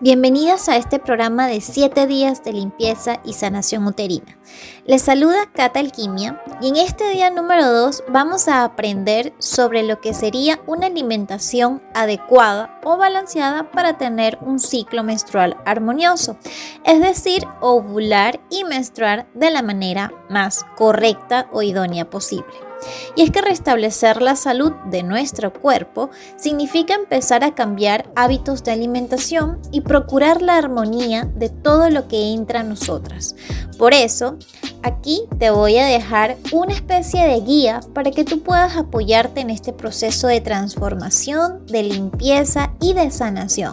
Bienvenidas a este programa de 7 días de limpieza y sanación uterina. Les saluda Cata Alquimia y en este día número 2 vamos a aprender sobre lo que sería una alimentación adecuada o balanceada para tener un ciclo menstrual armonioso, es decir, ovular y menstruar de la manera más correcta o idónea posible. Y es que restablecer la salud de nuestro cuerpo significa empezar a cambiar hábitos de alimentación y procurar la armonía de todo lo que entra a nosotras. Por eso, aquí te voy a dejar una especie de guía para que tú puedas apoyarte en este proceso de transformación, de limpieza y de sanación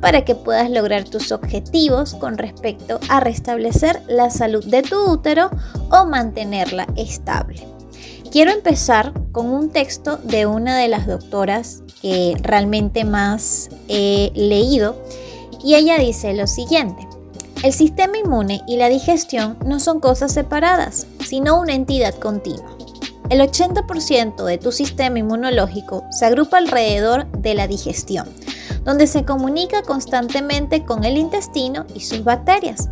para que puedas lograr tus objetivos con respecto a restablecer la salud de tu útero o mantenerla estable. Quiero empezar con un texto de una de las doctoras que realmente más he leído y ella dice lo siguiente. El sistema inmune y la digestión no son cosas separadas, sino una entidad continua. El 80% de tu sistema inmunológico se agrupa alrededor de la digestión, donde se comunica constantemente con el intestino y sus bacterias.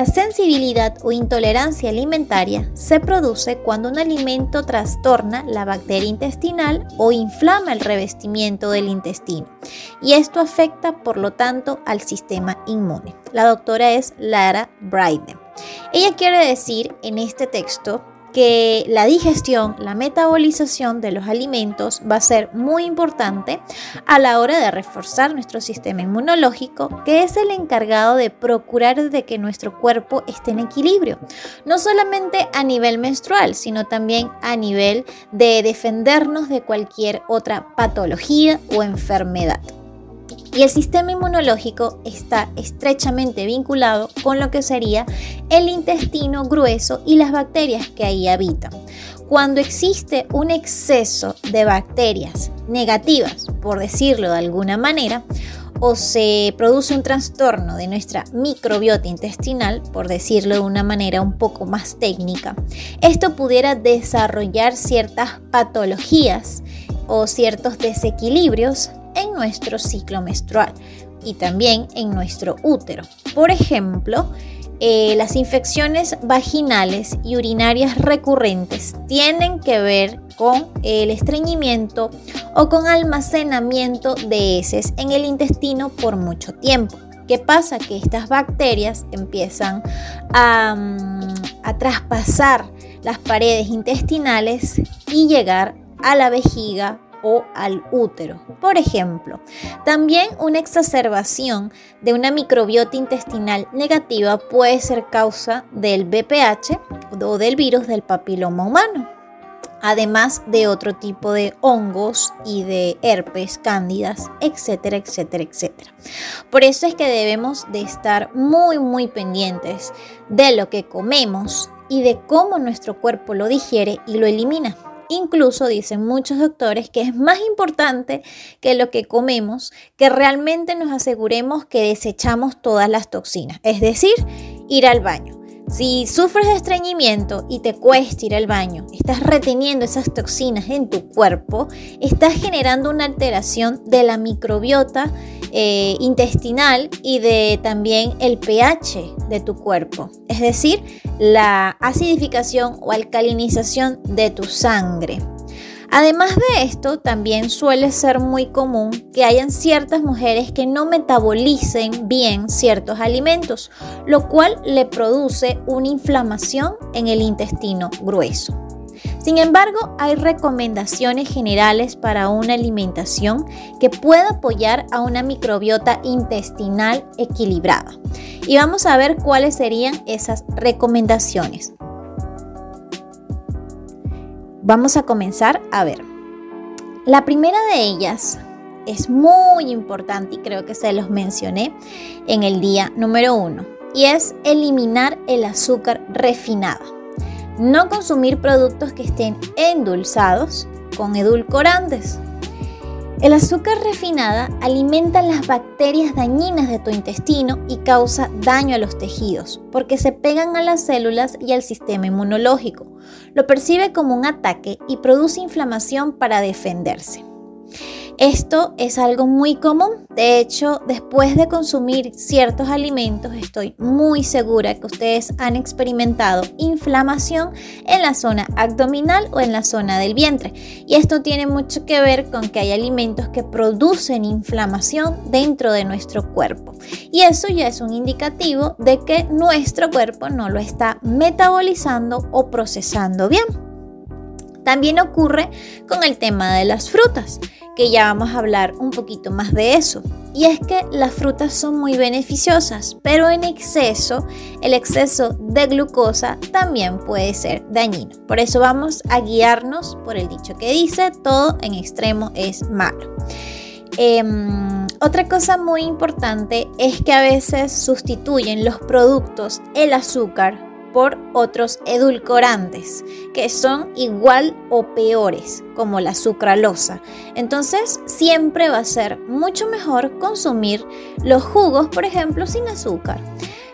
La sensibilidad o intolerancia alimentaria se produce cuando un alimento trastorna la bacteria intestinal o inflama el revestimiento del intestino y esto afecta por lo tanto al sistema inmune. La doctora es Lara Bryden. Ella quiere decir en este texto que la digestión, la metabolización de los alimentos va a ser muy importante a la hora de reforzar nuestro sistema inmunológico, que es el encargado de procurar de que nuestro cuerpo esté en equilibrio, no solamente a nivel menstrual, sino también a nivel de defendernos de cualquier otra patología o enfermedad. Y el sistema inmunológico está estrechamente vinculado con lo que sería el intestino grueso y las bacterias que ahí habitan. Cuando existe un exceso de bacterias negativas, por decirlo de alguna manera, o se produce un trastorno de nuestra microbiota intestinal, por decirlo de una manera un poco más técnica, esto pudiera desarrollar ciertas patologías o ciertos desequilibrios en nuestro ciclo menstrual y también en nuestro útero. Por ejemplo, eh, las infecciones vaginales y urinarias recurrentes tienen que ver con el estreñimiento o con almacenamiento de heces en el intestino por mucho tiempo. ¿Qué pasa? Que estas bacterias empiezan a, mm, a traspasar las paredes intestinales y llegar a la vejiga o al útero. Por ejemplo, también una exacerbación de una microbiota intestinal negativa puede ser causa del BPH o del virus del papiloma humano además de otro tipo de hongos y de herpes, cándidas, etcétera, etcétera, etcétera. Por eso es que debemos de estar muy, muy pendientes de lo que comemos y de cómo nuestro cuerpo lo digiere y lo elimina. Incluso dicen muchos doctores que es más importante que lo que comemos, que realmente nos aseguremos que desechamos todas las toxinas, es decir, ir al baño. Si sufres de estreñimiento y te cuesta ir al baño, estás reteniendo esas toxinas en tu cuerpo, estás generando una alteración de la microbiota eh, intestinal y de también el pH de tu cuerpo, es decir, la acidificación o alcalinización de tu sangre. Además de esto, también suele ser muy común que hayan ciertas mujeres que no metabolicen bien ciertos alimentos, lo cual le produce una inflamación en el intestino grueso. Sin embargo, hay recomendaciones generales para una alimentación que pueda apoyar a una microbiota intestinal equilibrada. Y vamos a ver cuáles serían esas recomendaciones. Vamos a comenzar a ver. La primera de ellas es muy importante y creo que se los mencioné en el día número uno y es eliminar el azúcar refinada. No consumir productos que estén endulzados con edulcorantes. El azúcar refinada alimenta las bacterias dañinas de tu intestino y causa daño a los tejidos, porque se pegan a las células y al sistema inmunológico. Lo percibe como un ataque y produce inflamación para defenderse. Esto es algo muy común. De hecho, después de consumir ciertos alimentos, estoy muy segura que ustedes han experimentado inflamación en la zona abdominal o en la zona del vientre. Y esto tiene mucho que ver con que hay alimentos que producen inflamación dentro de nuestro cuerpo. Y eso ya es un indicativo de que nuestro cuerpo no lo está metabolizando o procesando bien. También ocurre con el tema de las frutas que ya vamos a hablar un poquito más de eso. Y es que las frutas son muy beneficiosas, pero en exceso, el exceso de glucosa también puede ser dañino. Por eso vamos a guiarnos por el dicho que dice, todo en extremo es malo. Em, otra cosa muy importante es que a veces sustituyen los productos el azúcar por otros edulcorantes que son igual o peores, como la sucralosa. Entonces, siempre va a ser mucho mejor consumir los jugos, por ejemplo, sin azúcar.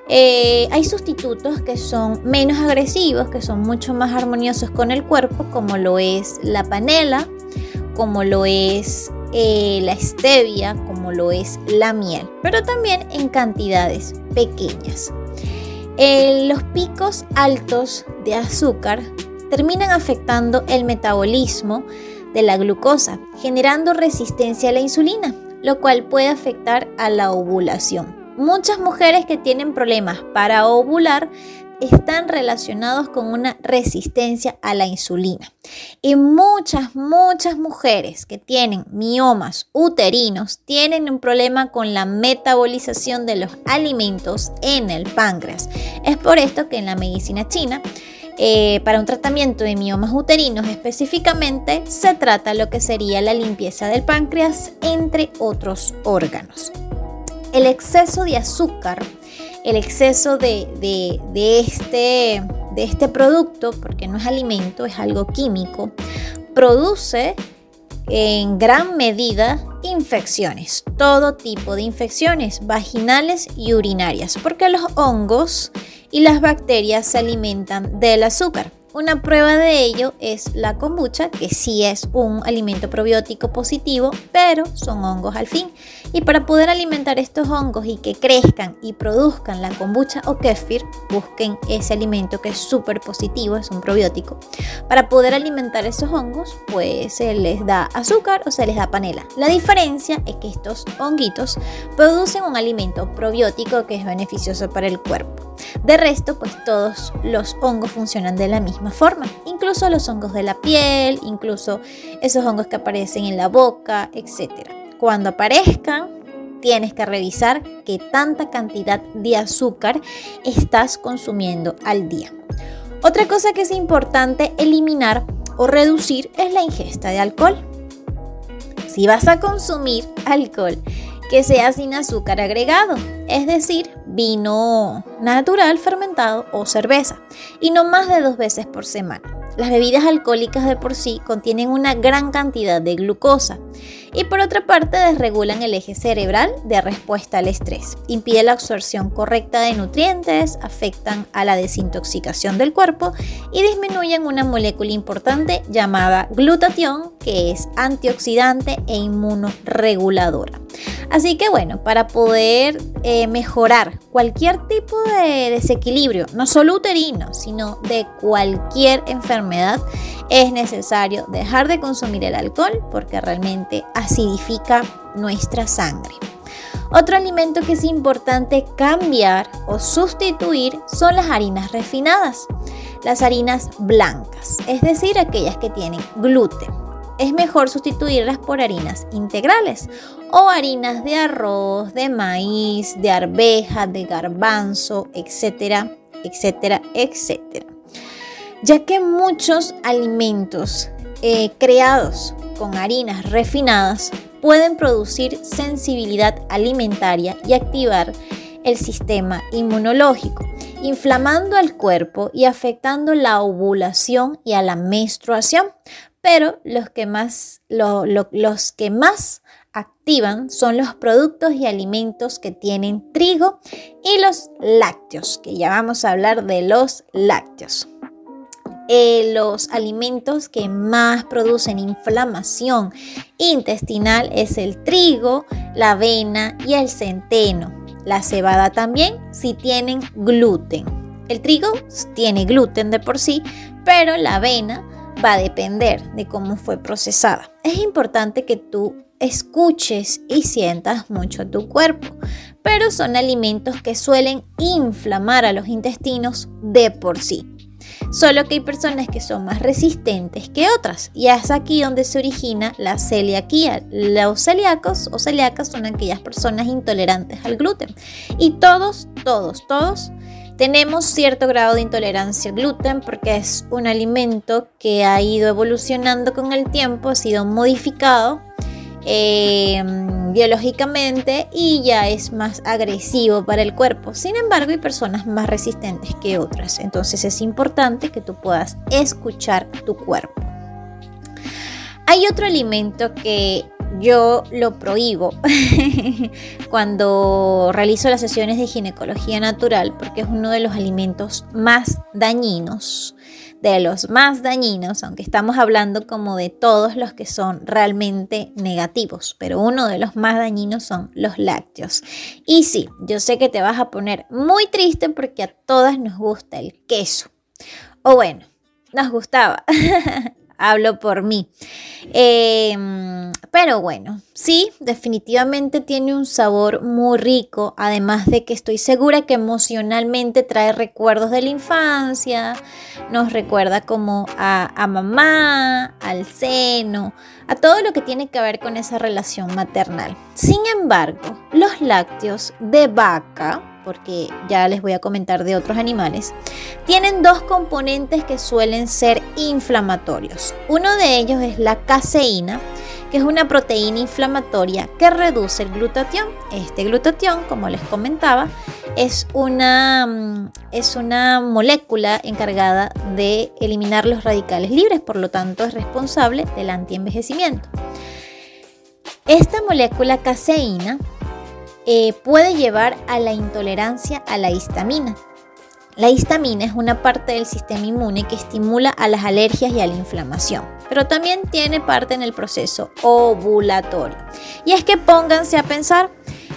Eh, hay sustitutos que son menos agresivos, que son mucho más armoniosos con el cuerpo, como lo es la panela, como lo es eh, la stevia, como lo es la miel, pero también en cantidades pequeñas. Eh, los picos altos de azúcar terminan afectando el metabolismo de la glucosa, generando resistencia a la insulina, lo cual puede afectar a la ovulación. Muchas mujeres que tienen problemas para ovular están relacionados con una resistencia a la insulina. Y muchas, muchas mujeres que tienen miomas uterinos tienen un problema con la metabolización de los alimentos en el páncreas. Es por esto que en la medicina china, eh, para un tratamiento de miomas uterinos específicamente, se trata lo que sería la limpieza del páncreas, entre otros órganos. El exceso de azúcar el exceso de, este, de este producto, porque no es alimento, es algo químico, produce en gran medida infecciones, todo tipo de infecciones vaginales y urinarias, porque los hongos y las bacterias se alimentan del azúcar. Una prueba de ello es la kombucha, que sí es un alimento probiótico positivo, pero son hongos al fin. Y para poder alimentar estos hongos y que crezcan y produzcan la kombucha o kefir, busquen ese alimento que es súper positivo, es un probiótico. Para poder alimentar esos hongos, pues se les da azúcar o se les da panela. La diferencia es que estos honguitos producen un alimento probiótico que es beneficioso para el cuerpo. De resto, pues todos los hongos funcionan de la misma forma, incluso los hongos de la piel, incluso esos hongos que aparecen en la boca, etc. Cuando aparezcan, tienes que revisar qué tanta cantidad de azúcar estás consumiendo al día. Otra cosa que es importante eliminar o reducir es la ingesta de alcohol. Si vas a consumir alcohol que sea sin azúcar agregado, es decir, vino natural fermentado o cerveza, y no más de dos veces por semana. Las bebidas alcohólicas de por sí contienen una gran cantidad de glucosa y por otra parte desregulan el eje cerebral de respuesta al estrés, impiden la absorción correcta de nutrientes, afectan a la desintoxicación del cuerpo y disminuyen una molécula importante llamada glutatión que es antioxidante e inmunoreguladora. Así que bueno, para poder eh, mejorar cualquier tipo de desequilibrio, no solo uterino, sino de cualquier enfermedad, es necesario dejar de consumir el alcohol porque realmente acidifica nuestra sangre. Otro alimento que es importante cambiar o sustituir son las harinas refinadas, las harinas blancas, es decir, aquellas que tienen gluten es mejor sustituirlas por harinas integrales o harinas de arroz, de maíz, de arveja, de garbanzo, etcétera, etcétera, etcétera. Ya que muchos alimentos eh, creados con harinas refinadas pueden producir sensibilidad alimentaria y activar el sistema inmunológico, inflamando al cuerpo y afectando la ovulación y a la menstruación, pero los que más, los que más activan son los productos y alimentos que tienen trigo y los lácteos, que ya vamos a hablar de los lácteos. Eh, los alimentos que más producen inflamación intestinal es el trigo, la avena y el centeno. La cebada también si tienen gluten. El trigo tiene gluten de por sí, pero la avena va a depender de cómo fue procesada. Es importante que tú escuches y sientas mucho a tu cuerpo, pero son alimentos que suelen inflamar a los intestinos de por sí. Solo que hay personas que son más resistentes que otras y es aquí donde se origina la celiaquía. Los celíacos o celíacas son aquellas personas intolerantes al gluten y todos, todos, todos tenemos cierto grado de intolerancia al gluten porque es un alimento que ha ido evolucionando con el tiempo, ha sido modificado Em, biológicamente y ya es más agresivo para el cuerpo. Sin embargo, hay personas más resistentes que otras. Entonces es importante que tú puedas escuchar tu cuerpo. Hay otro alimento que yo lo prohíbo cuando realizo las sesiones de ginecología natural porque es uno de los alimentos más dañinos de los más dañinos, aunque estamos hablando como de todos los que son realmente negativos, pero uno de los más dañinos son los lácteos. Y sí, yo sé que te vas a poner muy triste porque a todas nos gusta el queso. O bueno, nos gustaba. Hablo por mí. Em, pero bueno, sí, definitivamente tiene un sabor muy rico, además de que estoy segura que emocionalmente trae recuerdos de la infancia, nos recuerda como a, a mamá, al seno, a todo lo que tiene que ver con esa relación maternal. Sin embargo, los lácteos de vaca, porque ya les voy a comentar de otros animales, tienen dos componentes que suelen ser inflamatorios. Uno de ellos es la caseína, que es una proteína inflamatoria que reduce el glutatión. Este glutatión, como les comentaba, es una, mm, es una molécula encargada de eliminar los radicales libres, por lo tanto es responsable del antienvejecimiento. Esta molécula caseína eh, puede llevar a la intolerancia a la histamina. La histamina es una parte del sistema inmune que estimula a las alergias y a la inflamación, pero también tiene parte en el proceso ovulatorio. Y es que pónganse a pensar,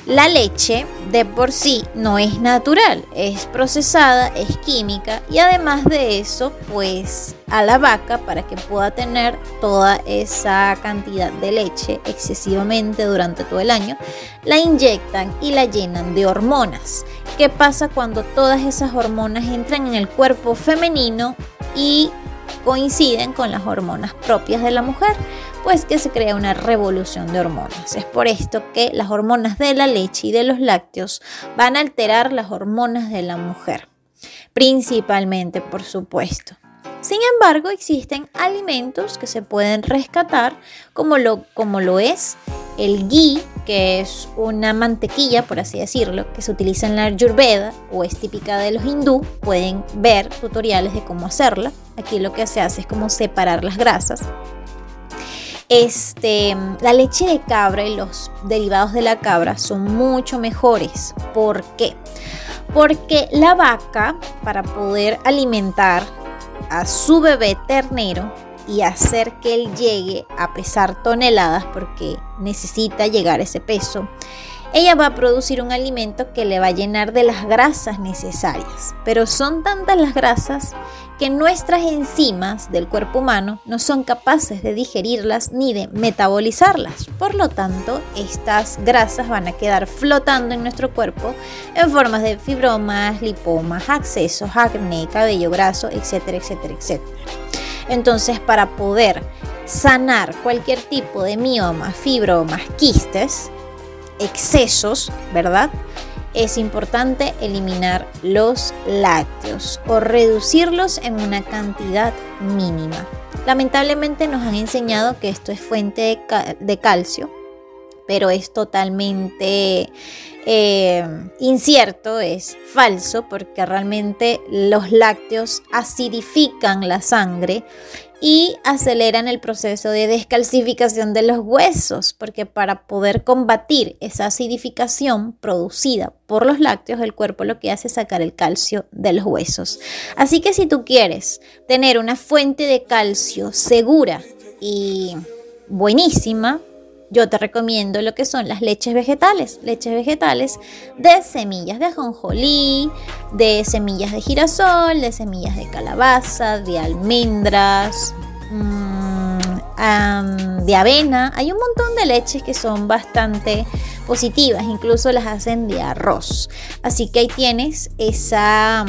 la leche de por sí no es natural, es procesada, es química y además de eso, pues a la vaca para que pueda tener toda esa cantidad de leche excesivamente durante todo el año, la inyectan y la llenan de hormonas. ¿Qué pasa cuando todas esas hormonas entran en el cuerpo femenino y coinciden con las hormonas propias de la mujer? Pues que se crea una revolución de hormonas. Es por esto que las hormonas de la leche y de los lácteos van a alterar las hormonas de la mujer, principalmente, por supuesto. Sin embargo, existen alimentos que se pueden rescatar, como lo, como lo es el ghee, que es una mantequilla, por así decirlo, que se utiliza en la ayurveda o es típica de los hindú. Pueden ver tutoriales de cómo hacerla. Aquí lo que se hace es como separar las grasas este, la leche de cabra y los derivados de la cabra son mucho mejores. ¿Por qué? Porque la vaca, para poder alimentar a su bebé ternero y hacer que él llegue a pesar toneladas, porque necesita llegar a ese peso, ella va a producir un alimento que le va a llenar de las grasas necesarias. Pero son tantas las grasas que nuestras enzimas del cuerpo humano no son capaces de digerirlas ni de metabolizarlas. Por lo tanto, estas grasas van a quedar flotando en nuestro cuerpo en formas de fibromas, lipomas, accesos, acné, cabello graso, etcétera, etcétera, etcétera. Entonces, para poder sanar cualquier tipo de mioma, fibromas, quistes, excesos, ¿verdad? es importante eliminar los lácteos o reducirlos en una cantidad mínima. Lamentablemente nos han enseñado que esto es fuente de, calcio, pero es totalmente eh, incierto, es falso, porque realmente los lácteos acidifican la sangre y aceleran el proceso de descalcificación de los huesos, porque para poder combatir esa acidificación producida por los lácteos, el cuerpo lo que hace es sacar el calcio de los huesos. Así que si tú quieres tener una fuente de calcio segura y buenísima, yo te recomiendo lo que son las leches vegetales, leches vegetales de semillas de ajonjolí, de semillas de girasol, de semillas de calabaza, de almendras, mm, de avena. Hay un montón de leches que son bastante positivas, incluso las hacen de arroz. Así que ahí tienes esa,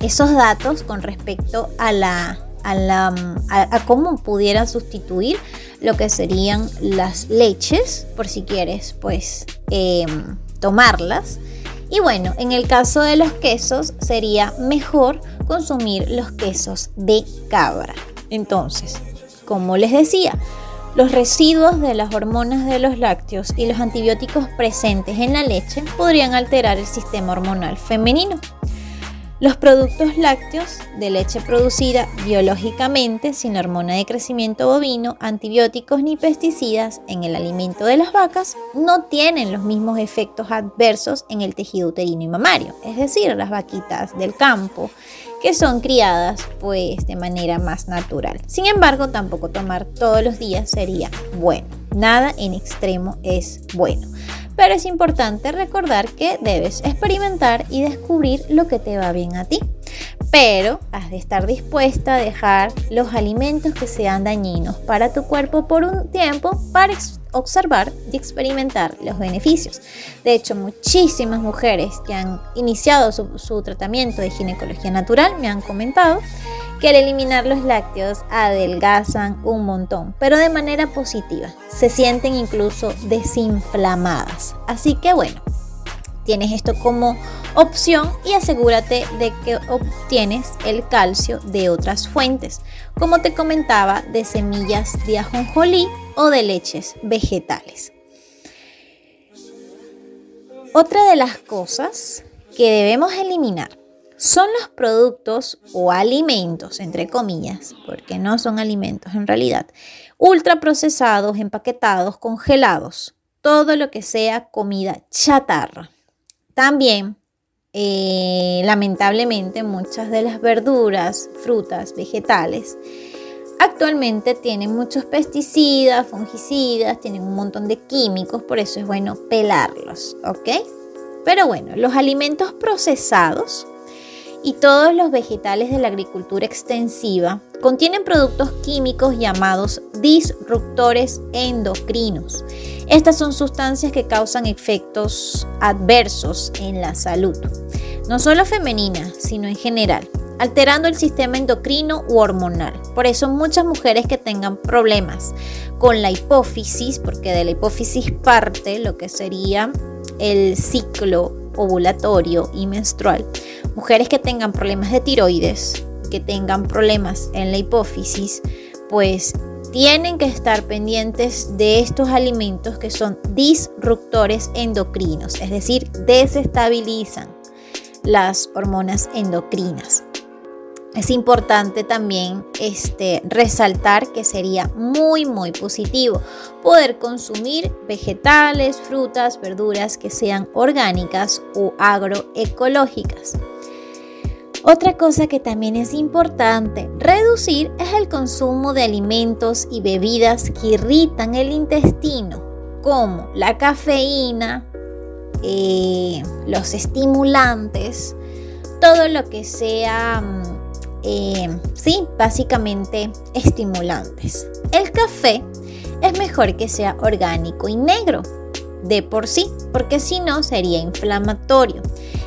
esos datos con respecto a la a, cómo pudiera sustituir lo que serían las leches, por si quieres, pues em, tomarlas. Y bueno, en el caso de los quesos sería mejor consumir los quesos de cabra. Entonces, como les decía, los residuos de las hormonas de los lácteos y los antibióticos presentes en la leche podrían alterar el sistema hormonal femenino. Los productos lácteos de leche producida biológicamente sin hormona de crecimiento bovino, antibióticos ni pesticidas en el alimento de las vacas no tienen los mismos efectos adversos en el tejido uterino y mamario, es decir, las vaquitas del campo que son criadas pues de manera más natural. Sin embargo, tampoco tomar todos los días sería bueno. Nada en extremo es bueno pero es importante recordar que debes experimentar y descubrir lo que te va bien a ti. Pero has de estar dispuesta a dejar los alimentos que sean dañinos para tu cuerpo por un tiempo para observar y experimentar los beneficios. De hecho, muchísimas mujeres que han iniciado su, su tratamiento de ginecología natural me han comentado que al eliminar los lácteos adelgazan un montón, pero de manera positiva. Se sienten incluso desinflamadas. Así que bueno, tienes esto como opción y asegúrate de que obtienes el calcio de otras fuentes, como te comentaba, de semillas de ajonjolí o de leches vegetales. Otra de las cosas que debemos eliminar son los productos o alimentos, entre comillas, porque no son alimentos en realidad, ultraprocesados, empaquetados, congelados, todo lo que sea comida chatarra. También, eh, lamentablemente, muchas de las verduras, frutas, vegetales, actualmente tienen muchos pesticidas, fungicidas, tienen un montón de químicos, por eso es bueno pelarlos, ¿ok? Pero bueno, los alimentos procesados y todos los vegetales de la agricultura extensiva contienen productos químicos llamados disruptores endocrinos. Estas son sustancias que causan efectos adversos en la salud, no solo femenina, sino en general, alterando el sistema endocrino u hormonal. Por eso muchas mujeres que tengan problemas con la hipófisis, porque de la hipófisis parte lo que sería el ciclo ovulatorio y menstrual, mujeres que tengan problemas de tiroides, que tengan problemas en la hipófisis, pues tienen que estar pendientes de estos alimentos que son disruptores endocrinos, es decir, desestabilizan las hormonas endocrinas. Es importante también este, resaltar que sería muy muy positivo poder consumir vegetales, frutas, verduras que sean orgánicas o agroecológicas. Otra cosa que también es importante reducir es el consumo de alimentos y bebidas que irritan el intestino, como la cafeína, eh, los estimulantes, todo lo que sea, mm, eh, sí, básicamente estimulantes. El café es mejor que sea orgánico y negro de por sí, porque si no sería inflamatorio.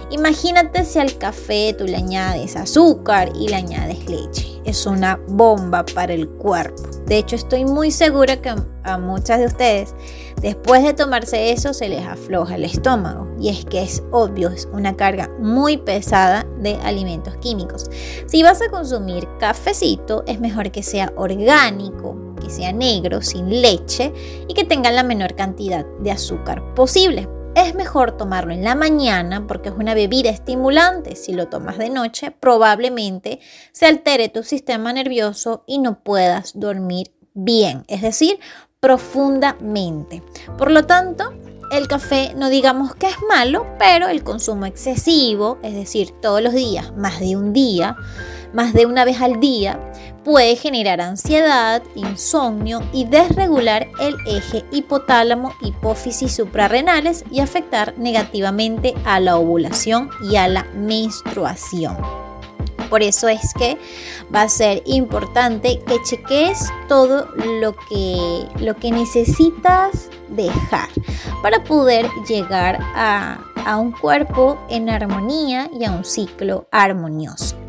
Imagínate si al café tú le añades azúcar y le añades leche. Es una bomba para el cuerpo. De hecho, estoy muy segura que a muchas de ustedes, después de tomarse eso, se les afloja el estómago. Y es que es obvio, es una carga muy pesada de alimentos químicos. Si vas a consumir cafecito, es mejor que sea orgánico, que sea negro, sin leche y que tenga la menor cantidad de azúcar posible. Es mejor tomarlo en la mañana porque es una bebida estimulante. Si lo tomas de noche, probablemente se altere tu sistema nervioso y no puedas dormir bien, es decir, profundamente. Por lo tanto, el café no digamos que es malo, pero el consumo excesivo, es decir, todos los días, más de un día, más de una vez al día, puede generar ansiedad, insomnio y desregular el eje hipotálamo, hipófisis suprarrenales y afectar negativamente a la ovulación y a la menstruación. Por eso es que va a ser importante que cheques todo lo que, lo que necesitas dejar para poder llegar a, a un cuerpo en armonía y a un ciclo armonioso.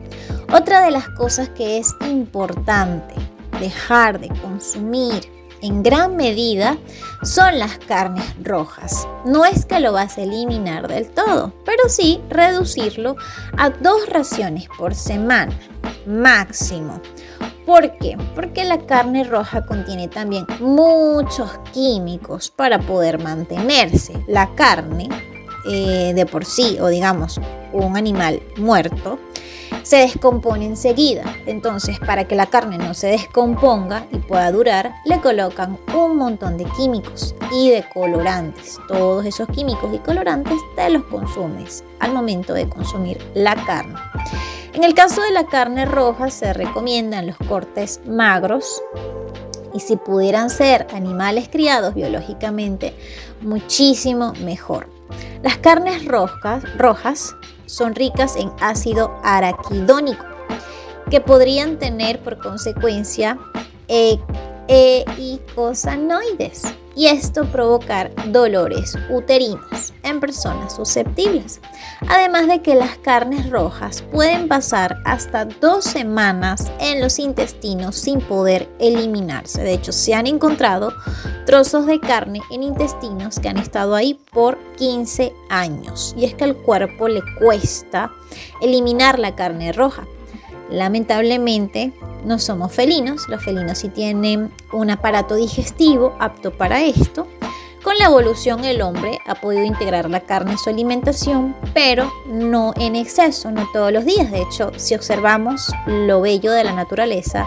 Otra de las cosas que es importante dejar de consumir en gran medida son las carnes rojas. No es que lo vas a eliminar del todo, pero sí reducirlo a dos raciones por semana máximo. ¿Por qué? Porque la carne roja contiene también muchos químicos para poder mantenerse. La carne eh, de por sí, o digamos un animal muerto, se descompone enseguida. Entonces, para que la carne no se descomponga y pueda durar, le colocan un montón de químicos y de colorantes. Todos esos químicos y colorantes te los consumes al momento de consumir la carne. En el caso de la carne roja se recomiendan los cortes magros y si pudieran ser animales criados biológicamente, muchísimo mejor. Las carnes rojas, rojas son ricas en ácido araquidónico, que podrían tener por consecuencia e eicosanoides y esto provocar dolores uterinos en personas susceptibles. Además de que las carnes rojas pueden pasar hasta dos semanas en los intestinos sin poder eliminarse. De hecho, se han encontrado trozos de carne en intestinos que han estado ahí por 15 años. Y es que al cuerpo le cuesta eliminar la carne roja. Lamentablemente, no somos felinos, los felinos sí tienen un aparato digestivo apto para esto. Con la evolución el hombre ha podido integrar la carne en su alimentación, pero no en exceso, no todos los días. De hecho, si observamos lo bello de la naturaleza,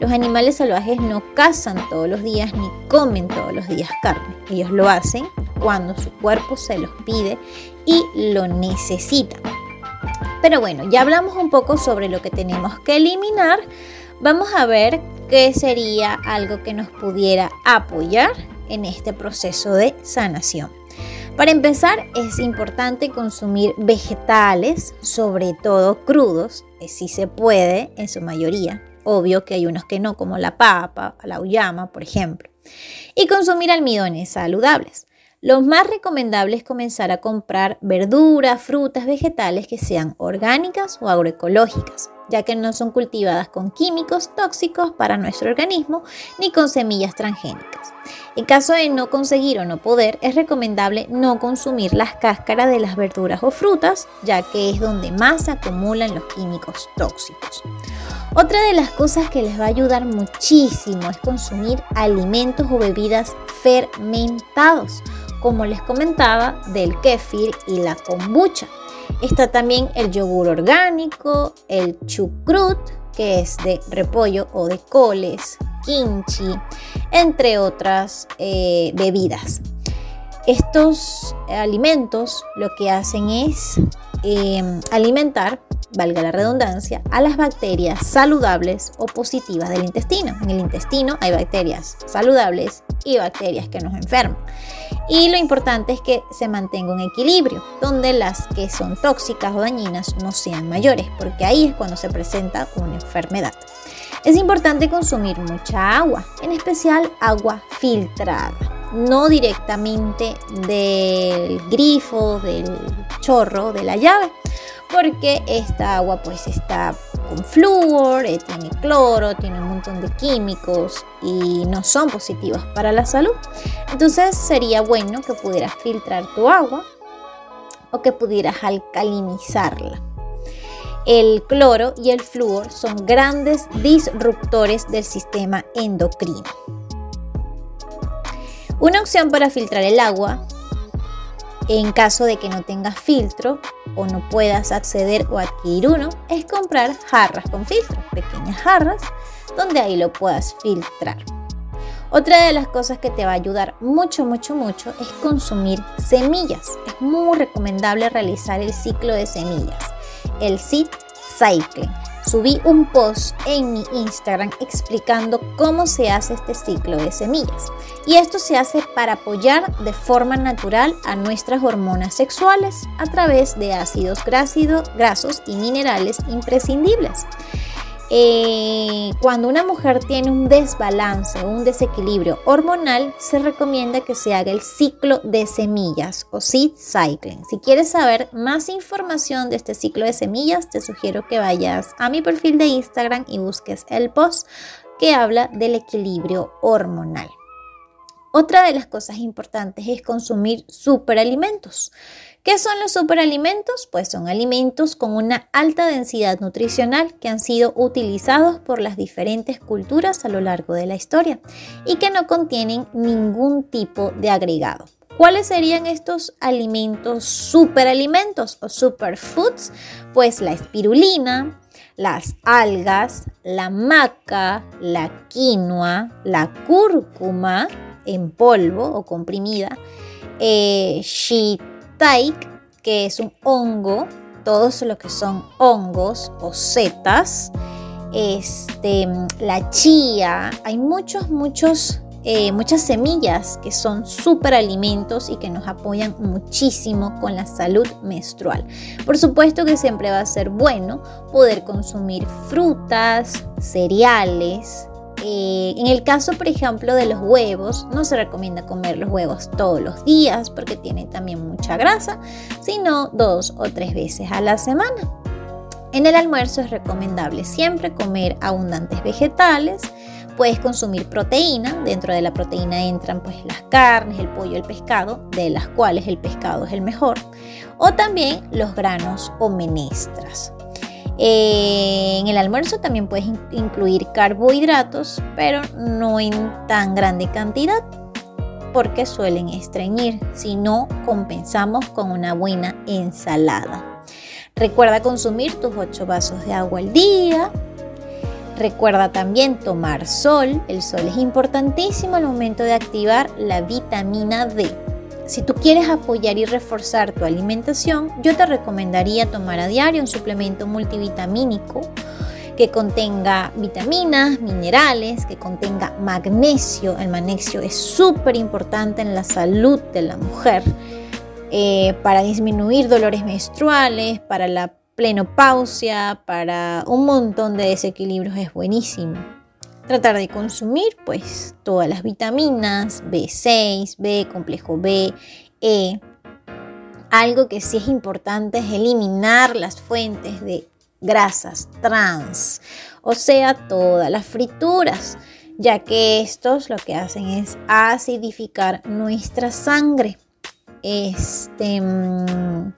los animales salvajes no cazan todos los días ni comen todos los días carne. Ellos lo hacen cuando su cuerpo se los pide y lo necesita. Pero bueno, ya hablamos un poco sobre lo que tenemos que eliminar. Vamos a ver qué sería algo que nos pudiera apoyar en este proceso de sanación. Para empezar, es importante consumir vegetales, sobre todo crudos, si se puede, en su mayoría. Obvio que hay unos que no, como la papa, la uyama, por ejemplo. Y consumir almidones saludables. Lo más recomendable es comenzar a comprar verduras, frutas, vegetales que sean orgánicas o agroecológicas, ya que no son cultivadas con químicos tóxicos para nuestro organismo ni con semillas transgénicas. En caso de no conseguir o no poder, es recomendable no consumir las cáscaras de las verduras o frutas, ya que es donde más se acumulan los químicos tóxicos. Otra de las cosas que les va a ayudar muchísimo es consumir alimentos o bebidas fermentados como les comentaba, del kefir y la kombucha. Está también el yogur orgánico, el chucrut, que es de repollo o de coles, kimchi, entre otras eh, bebidas. Estos alimentos lo que hacen es em, alimentar, valga la redundancia, a las bacterias saludables o positivas del intestino. En el intestino hay bacterias saludables y bacterias que nos enferman. Y lo importante es que se mantenga un equilibrio, donde las que son tóxicas o dañinas no sean mayores, porque ahí es cuando se presenta una enfermedad. Es importante consumir mucha agua, en especial agua filtrada, no directamente del grifo, del chorro, de la llave, porque esta agua pues está con flúor, eh, tiene cloro, tiene un montón de químicos y no son positivos para la salud. Entonces sería bueno que pudieras filtrar tu agua o que pudieras alcalinizarla. El cloro y el flúor son grandes disruptores del sistema endocrino. Una opción para filtrar el agua, en caso de que no tengas filtro o no puedas acceder o adquirir uno, es comprar jarras con filtro, pequeñas jarras, donde ahí lo puedas filtrar. Otra de las cosas que te va a ayudar mucho, mucho, mucho es consumir semillas. Es muy recomendable realizar el ciclo de semillas, el seed cycling subí un post en mi Instagram explicando cómo se hace este ciclo de semillas. Y esto se hace para apoyar de forma natural a nuestras hormonas sexuales a través de ácidos grasos y minerales imprescindibles. Eh, cuando una mujer tiene un desbalance un desequilibrio hormonal, se recomienda que se haga el ciclo de semillas o seed cycling. Si quieres saber más información de este ciclo de semillas, te sugiero que vayas a mi perfil de Instagram y busques el post que habla del equilibrio hormonal. Otra de las cosas importantes es consumir superalimentos. ¿Qué son los superalimentos? Pues son alimentos con una alta densidad nutricional que han sido utilizados por las diferentes culturas a lo largo de la historia y que no contienen ningún tipo de agregado. ¿Cuáles serían estos alimentos superalimentos o superfoods? Pues la espirulina, las algas, la maca, la quinoa, la cúrcuma, en polvo o comprimida, eh, que es un hongo, todos lo que son hongos o setas, este, la chía, hay muchos, muchos, eh, muchas semillas que son alimentos y que nos apoyan muchísimo con la salud menstrual. Por supuesto que siempre va a ser bueno poder consumir frutas, cereales, eh, en el caso, por ejemplo, de los huevos, no se recomienda comer los huevos todos los días porque tienen también mucha grasa, sino dos o tres veces a la semana. En el almuerzo es recomendable siempre comer abundantes vegetales. Puedes consumir proteína, dentro de la proteína entran pues las carnes, el pollo, el pescado, de las cuales el pescado es el mejor, o también los granos o menestras. Eh, en el almuerzo también puedes incluir carbohidratos, pero no en tan grande cantidad porque suelen estreñir, si no compensamos con una buena ensalada. Recuerda consumir tus 8 vasos de agua al día. Recuerda también tomar sol. El sol es importantísimo al momento de activar la vitamina D. Si tú quieres apoyar y reforzar tu alimentación, yo te recomendaría tomar a diario un suplemento multivitamínico que contenga vitaminas, minerales, que contenga magnesio. El magnesio es súper importante en la salud de la mujer eh, para disminuir dolores menstruales, para la plenopausia, para un montón de desequilibrios es buenísimo tratar de consumir pues todas las vitaminas, B6, B, complejo B, E. Algo que sí es importante es eliminar las fuentes de grasas trans, o sea, todas las frituras, ya que estos lo que hacen es acidificar nuestra sangre. Este, mm,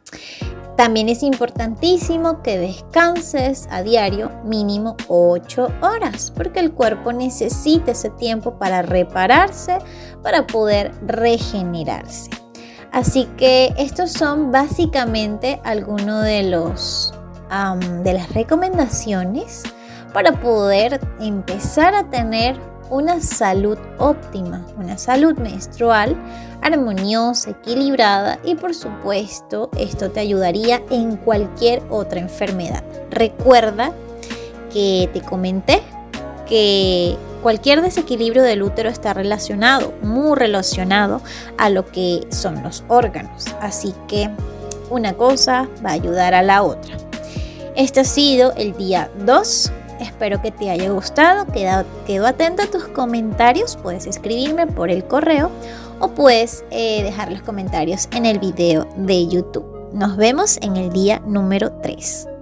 también es importantísimo que descanses a diario mínimo 8 horas, porque el cuerpo necesita ese tiempo para repararse, para poder regenerarse. Así que estos son básicamente algunos de los de las recomendaciones para poder empezar a tener una salud óptima, una salud menstrual armoniosa, equilibrada y por supuesto esto te ayudaría en cualquier otra enfermedad. Recuerda que te comenté que cualquier desequilibrio del útero está relacionado, muy relacionado a lo que son los órganos. Así que una cosa va a ayudar a la otra. Este ha sido el día 2 Espero que te haya gustado. Quedo, atenta a tus comentarios. Puedes escribirme por el correo o puedes eh, dejar los comentarios en el video de YouTube. Nos vemos en el día número 3.